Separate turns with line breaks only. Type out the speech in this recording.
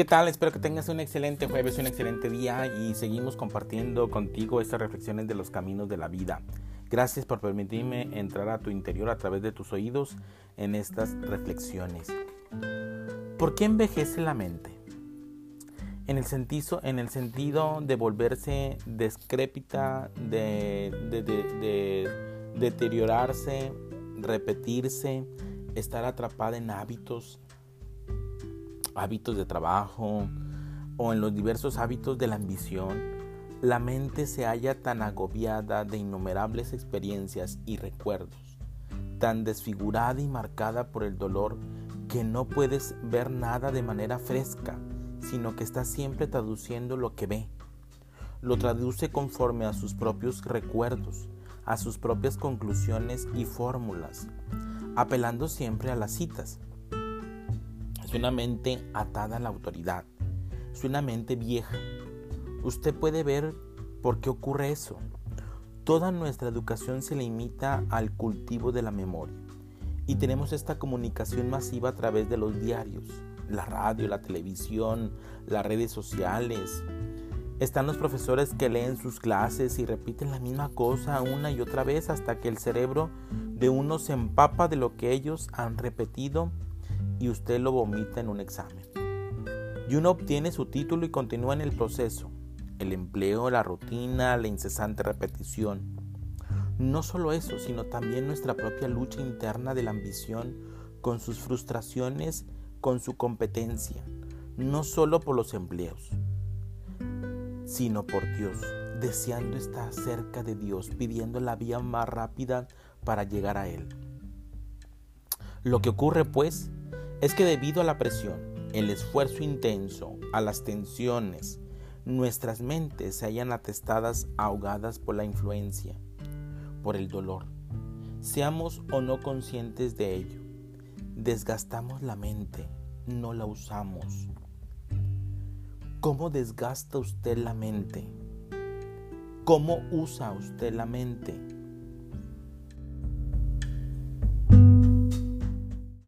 ¿Qué tal? Espero que tengas un excelente jueves, un excelente día y seguimos compartiendo contigo estas reflexiones de los caminos de la vida. Gracias por permitirme entrar a tu interior a través de tus oídos en estas reflexiones. ¿Por qué envejece la mente? En el sentido, en el sentido de volverse descrépita, de, de deteriorarse, repetirse, estar atrapada en hábitos, hábitos de trabajo o en los diversos hábitos de la ambición, la mente se halla tan agobiada de innumerables experiencias y recuerdos, tan desfigurada y marcada por el dolor que no puedes ver nada de manera fresca, sino que está siempre traduciendo lo que ve. Lo traduce conforme a sus propios recuerdos, a sus propias conclusiones y fórmulas, apelando siempre a las citas es una mente atada a la autoridad. Es una mente vieja. Usted puede ver por qué ocurre eso. Toda nuestra educación se limita al cultivo de la memoria. Y tenemos esta comunicación masiva a través de los diarios, la radio, la televisión, las redes sociales. Están los profesores que leen sus clases y repiten la misma cosa una y otra vez hasta que el cerebro de uno se empapa de lo que ellos han repetido y usted lo vomita en un examen. Y uno obtiene su título y continúa en el proceso, el empleo, la rutina, la incesante repetición. No solo eso, sino también nuestra propia lucha interna de la ambición con sus frustraciones, con su competencia, no solo por los empleos, sino por Dios, deseando estar cerca de Dios, pidiendo la vía más rápida para llegar a Él. Lo que ocurre pues es que debido a la presión, el esfuerzo intenso, a las tensiones, nuestras mentes se hallan atestadas ahogadas por la influencia, por el dolor. Seamos o no conscientes de ello. Desgastamos la mente, no la usamos. ¿Cómo desgasta usted la mente? ¿Cómo usa usted la mente?